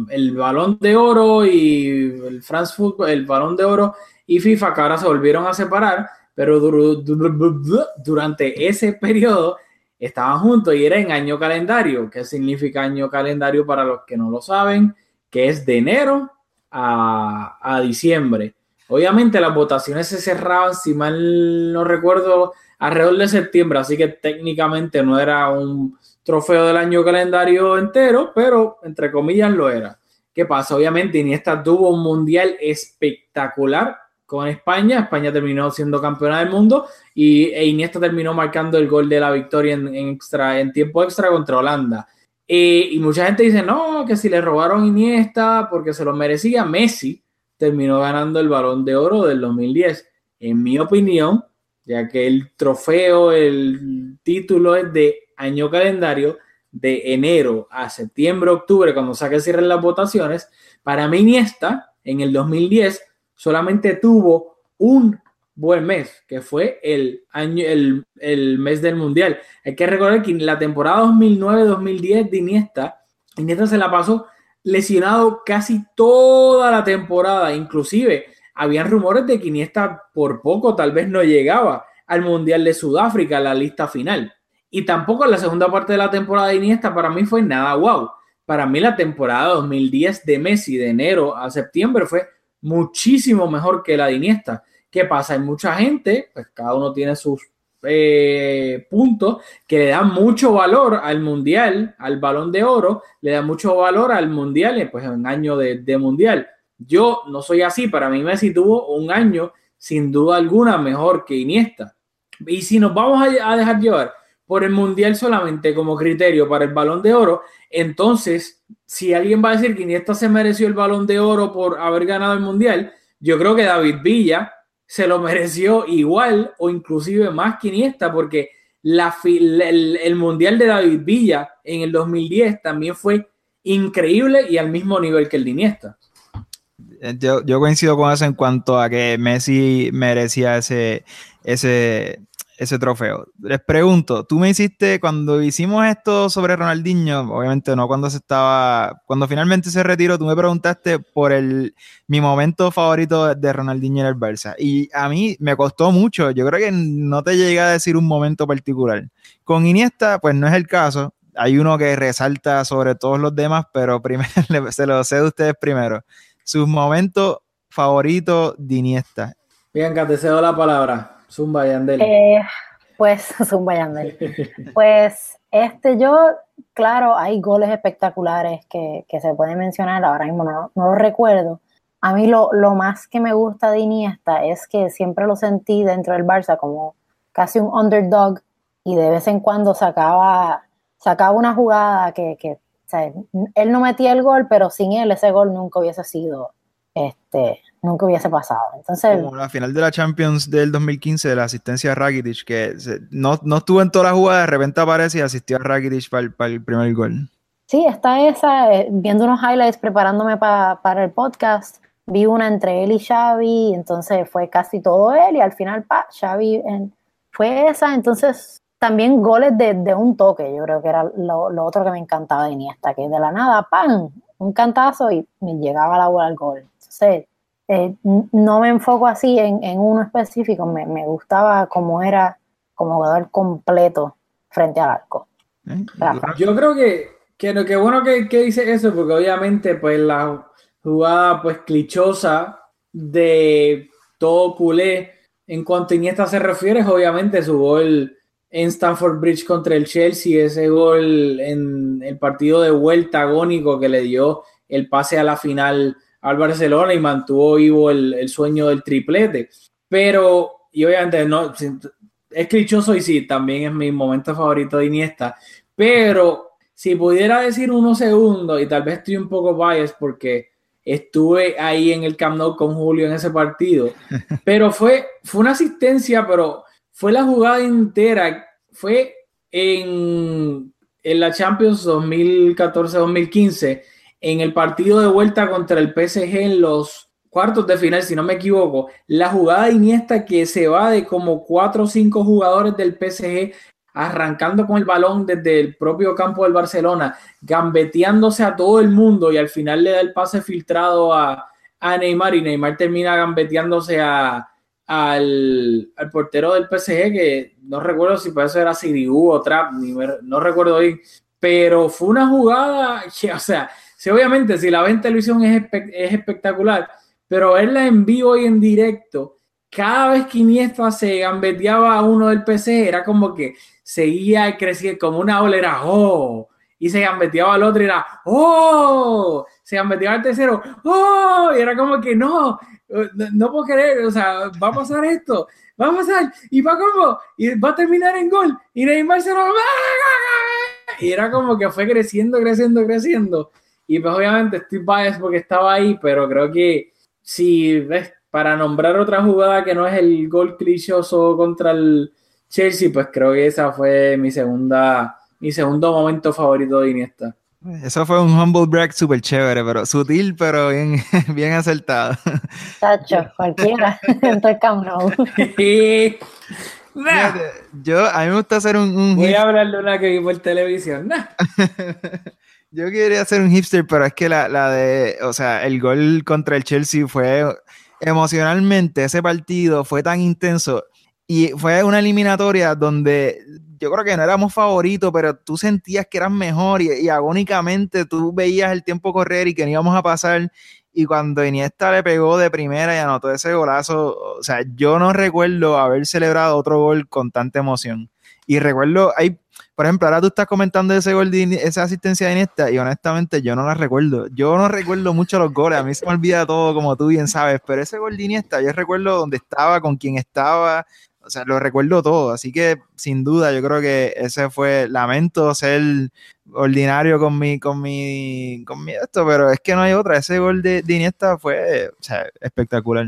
el balón de oro y el France Football, el balón de oro y FIFA, que ahora se volvieron a separar, pero durante ese periodo estaban juntos y era en año calendario. ¿Qué significa año calendario para los que no lo saben? Que es de enero a, diciembre. Obviamente las votaciones se cerraban, si mal no recuerdo, alrededor de septiembre, así que técnicamente no era un trofeo del año calendario entero, pero entre comillas lo era. ¿Qué pasa? Obviamente Iniesta tuvo un mundial espectacular con España. España terminó siendo campeona del mundo y e Iniesta terminó marcando el gol de la victoria en, extra, en tiempo extra contra Holanda. Eh, y mucha gente dice, no, que si le robaron Iniesta porque se lo merecía, Messi terminó ganando el balón de oro del 2010. En mi opinión, ya que el trofeo, el título es de año calendario, de enero a septiembre, octubre, cuando saque cierren las votaciones, para mí Iniesta en el 2010 solamente tuvo un buen mes, que fue el año, el, mes del Mundial. Hay que recordar que en la temporada 2009-2010 de Iniesta, Iniesta se la pasó lesionado casi toda la temporada, inclusive habían rumores de que Iniesta por poco tal vez no llegaba al Mundial de Sudáfrica, a la lista final. Y tampoco la segunda parte de la temporada de Iniesta para mí fue nada wow. Para mí la temporada 2010 de Messi de enero a septiembre fue muchísimo mejor que la de Iniesta. ¿Qué pasa? Hay mucha gente, pues cada uno tiene sus eh, puntos, que le dan mucho valor al mundial, al balón de oro, le da mucho valor al mundial, eh, pues en año de, mundial. Yo no soy así, para mí Messi tuvo un año sin duda alguna mejor que Iniesta. Y si nos vamos a dejar llevar por el mundial solamente como criterio para el balón de oro, entonces, si alguien va a decir que Iniesta se mereció el balón de oro por haber ganado el mundial, yo creo que David Villa se lo *laughs* mereció igual o inclusive más que Iniesta, porque el, mundial de David Villa en el 2010 también fue increíble y al mismo nivel que el de Iniesta. Eh, yo, yo coincido con eso en cuanto a que Messi merecía ese, ese, ese trofeo. Les pregunto, tú me hiciste cuando hicimos esto sobre Ronaldinho, obviamente no cuando se estaba, cuando finalmente se retiró, tú me preguntaste por el mi momento favorito de Ronaldinho en el Barça y a mí me costó mucho. Yo creo que no te llegué a decir un momento particular. Con Iniesta, pues no es el caso. Hay uno que resalta sobre todos los demás, pero primero *laughs* se lo sé de ustedes primero. Sus momentos favoritos de Iniesta. Bien, te cedo la palabra. Zumba Yandel. Eh, pues, *laughs* Zumba Yandel. *laughs* Pues, este, yo, claro, hay goles espectaculares que, que se pueden mencionar, ahora mismo no, no lo recuerdo. A mí lo, lo, más que me gusta de Iniesta es que siempre lo sentí dentro del Barça como casi un underdog y de vez en cuando sacaba, sacaba una jugada que, que o sea, él no metía el gol, pero sin él ese gol nunca hubiese sido, este, nunca hubiese pasado. Entonces, Como la final de la Champions del 2015 de la asistencia a Rakitic, que se, no, no, estuvo en toda la jugada, de repente aparece y asistió a Rakitic para el, para el primer gol. Sí, está esa, eh, viendo unos highlights, preparándome pa, para el podcast, vi una entre él y Xavi, entonces fue casi todo él y al final, pa, Xavi en, fue esa, entonces también goles de, de, un toque, yo creo que era lo, lo, otro que me encantaba de Iniesta, que de la nada, ¡pam! Un cantazo y me llegaba la bola al gol. Entonces, eh, no me enfoco así en, en uno específico, me, me, gustaba cómo era como jugador completo frente al arco. ¿Eh? Yo creo que, que, que bueno que, que, dice eso, porque obviamente pues la jugada pues clichosa de todo culé en cuanto a Iniesta se refiere, obviamente su gol en Stamford Bridge contra el Chelsea, ese gol en el partido de vuelta agónico que le dio el pase a la final al Barcelona y mantuvo vivo el, el sueño del triplete. Pero, y obviamente no, es clichoso y sí, también es mi momento favorito de Iniesta, pero si pudiera decir unos segundos, y tal vez estoy un poco biased porque estuve ahí en el Camp Nou con Julio en ese partido, *laughs* pero fue, fue una asistencia, pero fue la jugada entera, fue en, en la Champions 2014-2015, en el partido de vuelta contra el PSG en los cuartos de final, si no me equivoco, la jugada Iniesta que se va de como cuatro o cinco jugadores del PSG arrancando con el balón desde el propio campo del Barcelona, gambeteándose a todo el mundo y al final le da el pase filtrado a, a Neymar y Neymar termina gambeteándose a, al, al, portero del PSG, que no recuerdo si por eso era Sirigu o Trap, no recuerdo bien, pero fue una jugada que, o sea, sí, obviamente si la ven en televisión es, es espectacular, pero verla en vivo y en directo, cada vez que Iniesta se gambeteaba a uno del PSG, era como que seguía creciendo como una ola, era ¡oh! Y se gambeteaba al otro y era ¡oh! Se gambeteaba al tercero ¡oh! Y era como que no, no, puedo creer, o sea, va a pasar esto, va a pasar, y va como, y va a terminar en gol, y Neymar se lo y era como que fue creciendo, creciendo, creciendo. Y pues obviamente estoy biased porque estaba ahí, pero creo que si ves, para nombrar otra jugada que no es el gol clichoso contra el Chelsea, pues creo que esa fue mi segunda, mi segundo momento favorito de Iniesta. Eso fue un humble brag súper chévere, pero sutil, pero bien, *laughs* bien acertado. Tacho, *laughs* cualquiera, *laughs* en todo el Camp Nou. Yo, a mí me gusta hacer un, un Voy a hablarle una que vi por televisión. Nah. Yo quería hacer un hipster, pero es que la, la de, o sea, el gol contra el Chelsea fue emocionalmente, ese partido fue tan intenso y fue una eliminatoria donde yo creo que no éramos favoritos, pero tú sentías que eran mejor y, y, agónicamente tú veías el tiempo correr y que no íbamos a pasar. Y cuando Iniesta le pegó de primera y anotó ese golazo, o sea, yo no recuerdo haber celebrado otro gol con tanta emoción. Y recuerdo, hay, por ejemplo, ahora tú estás comentando ese gol, de, esa asistencia de Iniesta, y honestamente yo no la recuerdo. Yo no recuerdo mucho los goles, a mí se me olvida todo, como tú bien sabes, pero ese gol de Iniesta, yo recuerdo dónde estaba, con quién estaba, o sea, lo recuerdo todo, así que sin duda yo creo que ese fue, lamento ser ordinario con mi, con mi, con mi esto, pero es que no hay otra, ese gol de, de Iniesta fue, o sea, espectacular.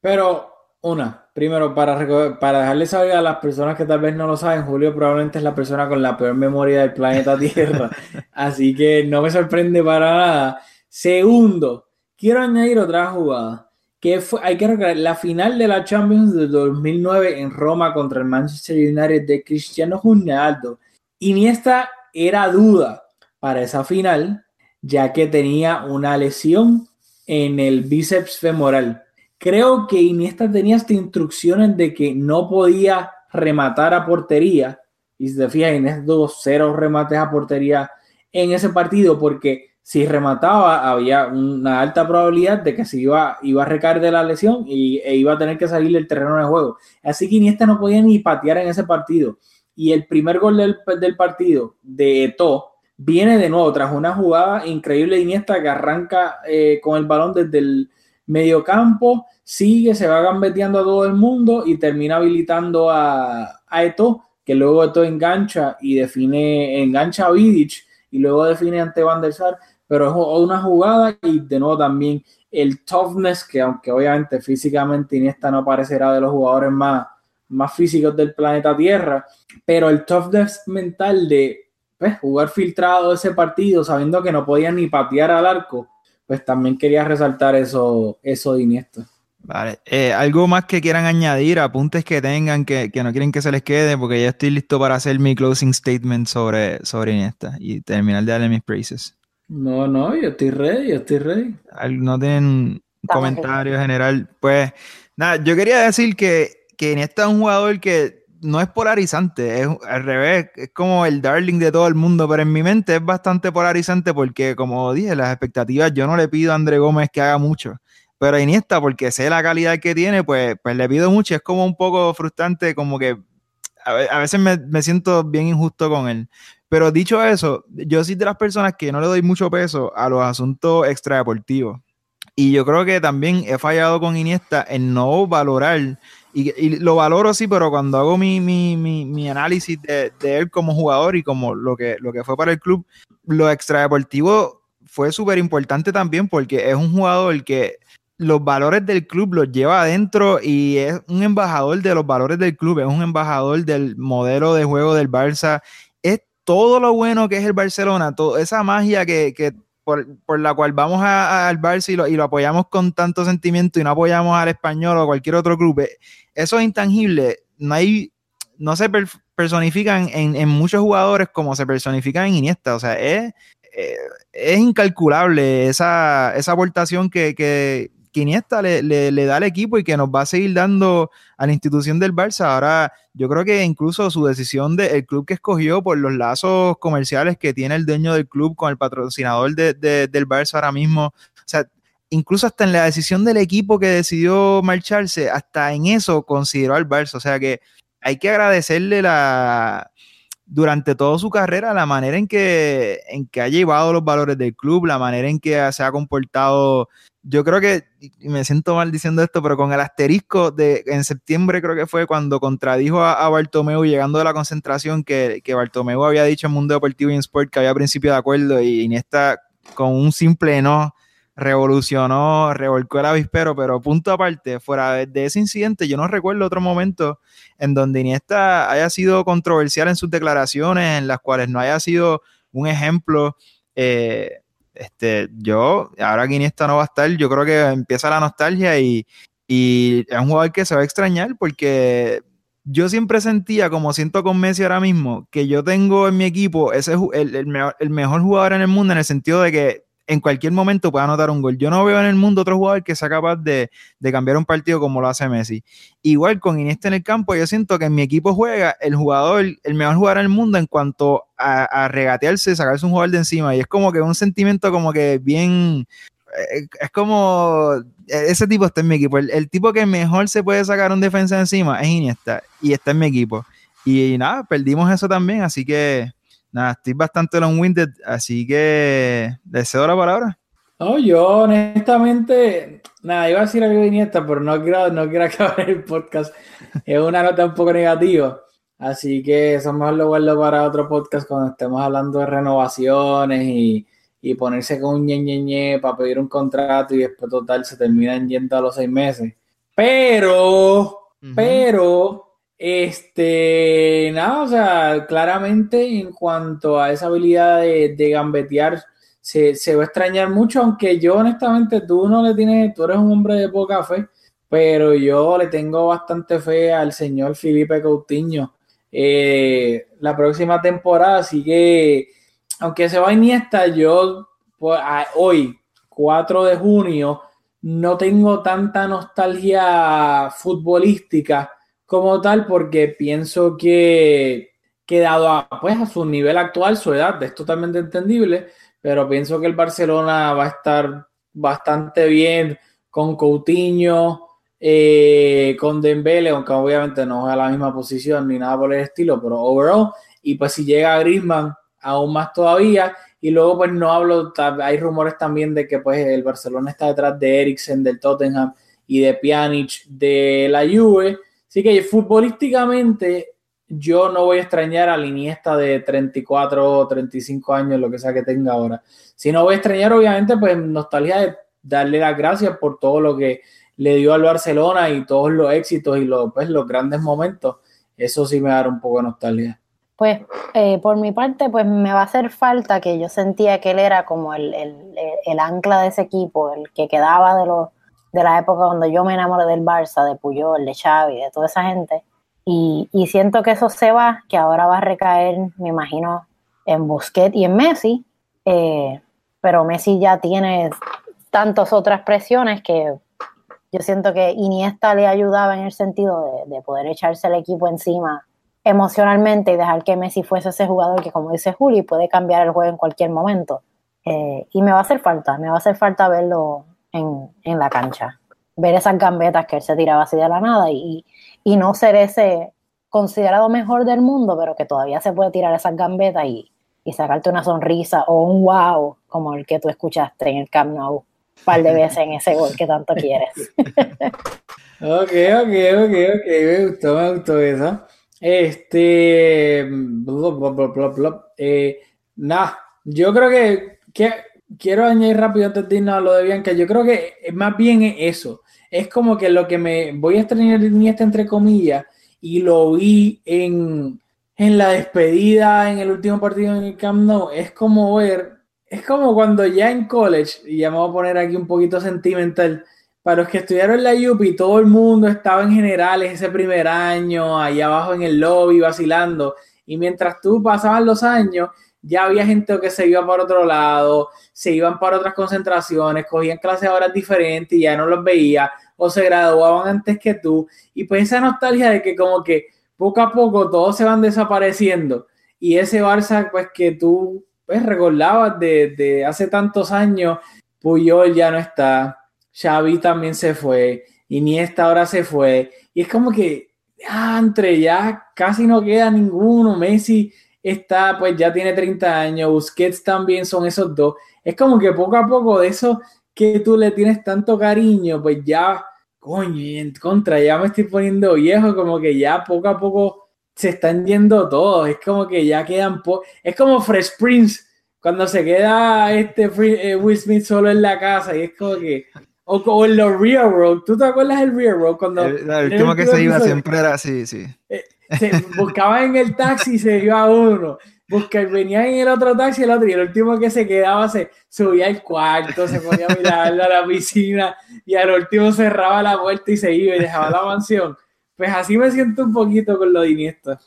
Pero, una, primero, para, para dejarle saber a las personas que tal vez no lo saben, Julio probablemente es la persona con la peor memoria del planeta Tierra, *laughs* así que no me sorprende para nada. Segundo, quiero añadir otra jugada que fue, hay que recordar, la final de la Champions de 2009 en Roma contra el Manchester United de Cristiano Ronaldo. Iniesta era duda para esa final, ya que tenía una lesión en el bíceps femoral. Creo que Iniesta tenía hasta instrucciones de que no podía rematar a portería. Y si te fijas, Iniesta tuvo cero remates a portería en ese partido porque si remataba, había una alta probabilidad de que se iba, iba a recaer de la lesión y, e iba a tener que salir del terreno de juego. Así que Iniesta no podía ni patear en ese partido. Y el primer gol del, del partido de Eto viene de nuevo tras una jugada increíble de Iniesta que arranca eh, con el balón desde el medio campo, sigue, se va gambeteando a todo el mundo y termina habilitando a, a Eto, que luego Eto engancha y define, engancha a Vidic y luego define ante Van der Sar pero es una jugada y de nuevo también el toughness, que aunque obviamente físicamente Iniesta no parecerá de los jugadores más, más físicos del planeta Tierra, pero el toughness mental de pues, jugar filtrado ese partido sabiendo que no podía ni patear al arco, pues también quería resaltar eso, eso de Iniesta. Vale, eh, algo más que quieran añadir, apuntes que tengan que, que, no quieren que se les quede, porque ya estoy listo para hacer mi closing statement sobre, sobre Iniesta y terminar de darle mis praises. No, no, yo estoy ready, yo estoy ready. No tienen comentario general. Pues nada, yo quería decir que, que Iniesta es un jugador que no es polarizante, es al revés, es como el darling de todo el mundo, pero en mi mente es bastante polarizante porque, como dije, las expectativas, yo no le pido a André Gómez que haga mucho, pero a Iniesta, porque sé la calidad que tiene, pues, pues le pido mucho, es como un poco frustrante, como que a, veces me, me siento bien injusto con él. Pero dicho eso, yo soy de las personas que no le doy mucho peso a los asuntos extradeportivos. Y yo creo que también he fallado con Iniesta en no valorar, y, lo valoro sí, pero cuando hago mi, mi, mi, análisis de, de, él como jugador y como lo que, lo que fue para el club, lo extradeportivo fue súper importante también porque es un jugador que los valores del club los lleva adentro y es un embajador de los valores del club, es un embajador del modelo de juego del Barça. Todo lo bueno que es el Barcelona, toda esa magia que, por, la cual vamos al Barça y lo, apoyamos con tanto sentimiento y no apoyamos al español o cualquier otro club, eh, eso es intangible, no hay, no se personifican en, muchos jugadores como se personifican en Iniesta, o sea, es, eh, es incalculable esa, esa aportación que, que, que Iniesta le, le, da al equipo y que nos va a seguir dando a la institución del Barça. Ahora, yo creo que incluso su decisión del club que escogió por los lazos comerciales que tiene el dueño del club con el patrocinador de, del Barça ahora mismo, o sea, incluso hasta en la decisión del equipo que decidió marcharse, hasta en eso consideró al Barça. O sea que hay que agradecerle la durante toda su carrera la manera en que, en que ha llevado los valores del club, la manera en que se ha comportado yo creo que, y me siento mal diciendo esto, pero con el asterisco de en septiembre creo que fue cuando contradijo a, a Bartomeu llegando de la concentración que, que Bartomeu había dicho en Mundo Deportivo y en Sport que había principio de acuerdo y Iniesta con un simple no revolucionó, revolcó el avispero, pero punto aparte, fuera de, ese incidente, yo no recuerdo otro momento en donde Iniesta haya sido controversial en sus declaraciones, en las cuales no haya sido un ejemplo eh, este, yo, ahora Iniesta no va a estar, yo creo que empieza la nostalgia y, y es un jugador que se va a extrañar porque yo siempre sentía, como siento con Messi ahora mismo, que yo tengo en mi equipo ese, el, mejor, el mejor jugador en el mundo en el sentido de que en cualquier momento puede anotar un gol. Yo no veo en el mundo otro jugador que sea capaz de, cambiar un partido como lo hace Messi. Igual con Iniesta en el campo, yo siento que en mi equipo juega el jugador, el mejor jugador en el mundo en cuanto a, a regatearse, sacarse un jugador de encima. Y es como que un sentimiento como que bien... Eh, es como e, ese tipo está en mi equipo. El, tipo que mejor se puede sacar un defensa de encima es Iniesta y está en mi equipo. Y nada, perdimos eso también, así que nada, estoy bastante long-winded, así que deseo la palabra. No, yo honestamente, nada, iba a decir algo de Iniesta, pero no quiero, no quiero *laughs* acabar el podcast. Es una nota un poco negativa. Así que eso mejor lo guardo para otro podcast cuando estemos hablando de renovaciones y, y ponerse con un ñe, para pedir un contrato y después total se terminan yendo a los seis meses. Pero, pero, este, nada, o sea, claramente en cuanto a esa habilidad de, gambetear, se, va a extrañar mucho, aunque yo honestamente tú no le tienes, tú eres un hombre de poca fe, pero yo le tengo bastante fe al señor Felipe Coutinho. Eh, la próxima temporada, así que, aunque se va a Iniesta, yo pues, hoy, 4 de junio, no tengo tanta nostalgia futbolística como tal porque pienso que, que dado a, pues, a su nivel actual, su edad, es totalmente entendible, pero pienso que el Barcelona va a estar bastante bien con Coutinho, eh, con Dembele, aunque obviamente no es a la misma posición ni nada por el estilo, pero overall, y pues si llega a Griezmann, aún más todavía, y luego pues no hablo, hay rumores también de que pues el Barcelona está detrás de Eriksen del Tottenham y de Pjanic de la Juve, así que futbolísticamente yo no voy a extrañar a la Iniesta de 34 o 35 años, lo que sea que tenga ahora. Si no voy a extrañar, obviamente, pues nostalgia de darle las gracias por todo lo que le dio al Barcelona y todos los éxitos y los, pues, los grandes momentos. Eso sí me da un poco de nostalgia. Pues eh, por mi parte, pues me va a hacer falta que yo sentía que él era como el, el, ancla de ese equipo, el que quedaba de, los, de la época cuando yo me enamoré del Barça, de Puyol, de Xavi, de toda esa gente y, siento que eso se va, que ahora va a recaer, me imagino, en Busquets y en Messi, eh, pero Messi ya tiene tantas otras presiones que yo siento que Iniesta le ayudaba en el sentido de, poder echarse el equipo encima emocionalmente y dejar que Messi fuese ese jugador que, como dice Juli, puede cambiar el juego en cualquier momento. Eh, y me va a hacer falta, me va a hacer falta verlo en, en la cancha, ver esas gambetas que él se tiraba así de la nada y, y no ser ese considerado mejor del mundo, pero que todavía se puede tirar esas gambetas y, sacarte una sonrisa o un wow, como el que tú escuchaste en el Camp Nou un par de *laughs* veces en ese gol que tanto quieres. ok, ok, ok, ok, me gustó, me gustó eso. Este, eh, nada, yo creo que, que, quiero añadir rápido antes de irnos a lo de Bianca, yo creo que más bien es eso, es como que lo que me voy a extrañar de este entre comillas y lo vi en, en la despedida en el último partido en el Camp Nou, es como ver, es como cuando ya en college, y ya me voy a poner aquí un poquito sentimental, para los que estudiaron en la UPI, todo el mundo estaba en generales ese primer año, ahí abajo en el lobby vacilando, y mientras tú pasabas los años, ya había gente que se iba para otro lado, se iban para otras concentraciones, cogían clases a horas diferentes y ya no los veía, o se graduaban antes que tú. Y pues esa nostalgia de que como que poco a poco todos se van desapareciendo. Y ese Barça, pues que tú pues recordabas de, hace tantos años, Puyol ya no está, Xavi también se fue, Iniesta ahora se fue. Y es como que, ya, entre ya casi no queda ninguno, Messi está, pues ya tiene 30 años, Busquets también son esos dos. Es como que poco a poco de eso que tú le tienes tanto cariño, pues ya, coño, en contra, ya me estoy poniendo viejo, como que ya poco a poco se están yendo todos. Es como que ya quedan, po es como Fresh Prince, cuando se queda este eh, Will Smith solo en la casa y es como que o, en los Real Road. ¿Tú te acuerdas del Real Road? Cuando el, último que se iba siempre era así, sí. Eh, se buscaba en el taxi y se iba uno. Busca, venía en el otro taxi el otro y el último que se quedaba se subía al cuarto, se ponía a mirar a la piscina y al último cerraba la puerta y se iba y dejaba la mansión. Pues así me siento un poquito con lo de Iniesta.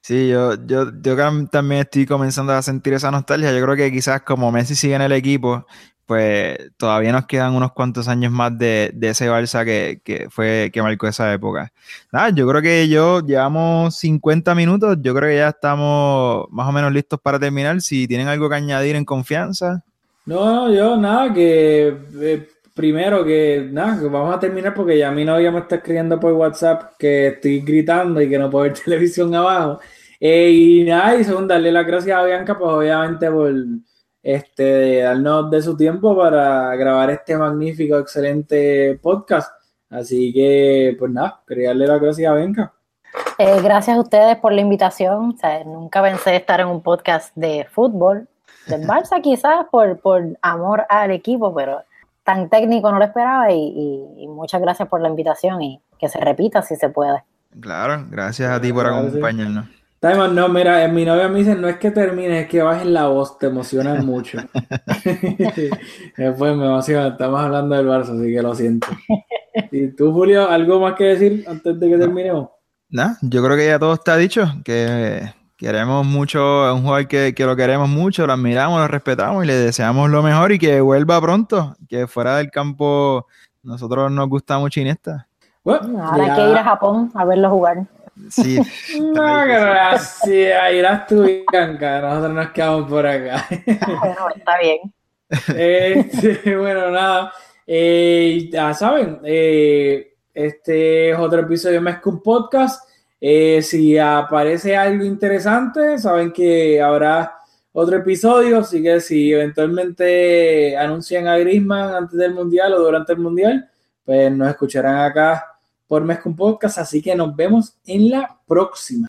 Sí, yo, yo, yo también estoy comenzando a sentir esa nostalgia. Yo creo que quizás como Messi sigue en el equipo, pues todavía nos quedan unos cuantos años más de, ese Barça que, fue, que marcó esa época. Nada, yo creo que yo llevamos 50 minutos, yo creo que ya estamos más o menos listos para terminar. Si tienen algo que añadir en confianza. No, yo nada, que eh, primero que nada, que vamos a terminar porque ya mi novia me está escribiendo por WhatsApp que estoy gritando y que no puedo ver *laughs* televisión abajo. Eh, y nada, y segundo, darle las gracias a Bianca, pues obviamente por este, de darnos de su tiempo para grabar este magnífico, excelente podcast. Así que, pues nada, quería darle la gracias a Benca. Eh, gracias a ustedes por la invitación. nunca pensé estar en un podcast de fútbol, de Barça *laughs* quizás por, por amor al equipo, pero tan técnico no lo esperaba y, muchas gracias por la invitación y que se repita si se puede. Claro, gracias a ti por acompañarnos. Simon, no, mira, mi novia me dice, no es que termine, es que bajes la voz, te emocionas mucho. Después *laughs* me emociona, estamos hablando del Barça, así que lo siento. ¿Y tú, Julio, algo más que decir antes de que terminemos? No, yo creo que ya todo está dicho, que queremos mucho, es un jugador que, lo queremos mucho, lo admiramos, lo respetamos y le deseamos lo mejor y que vuelva pronto, que fuera del campo nosotros nos gusta mucho Iniesta. Bueno, ahora hay que ir a Japón a verlo jugar. Sí. *laughs* No, que no es así, ahí irás tú y Canca, nosotros nos quedamos por acá. Bueno, está bien. Este, *laughs* bueno, nada. Eh, ya saben, eh, este es otro episodio de Mezcum Podcast. Eh, si aparece algo interesante, saben que habrá otro episodio. Así que si eventualmente anuncian a Grisman antes del mundial o durante el mundial, pues nos escucharán acá por Mezcum Podcast. Así que nos vemos en la próxima.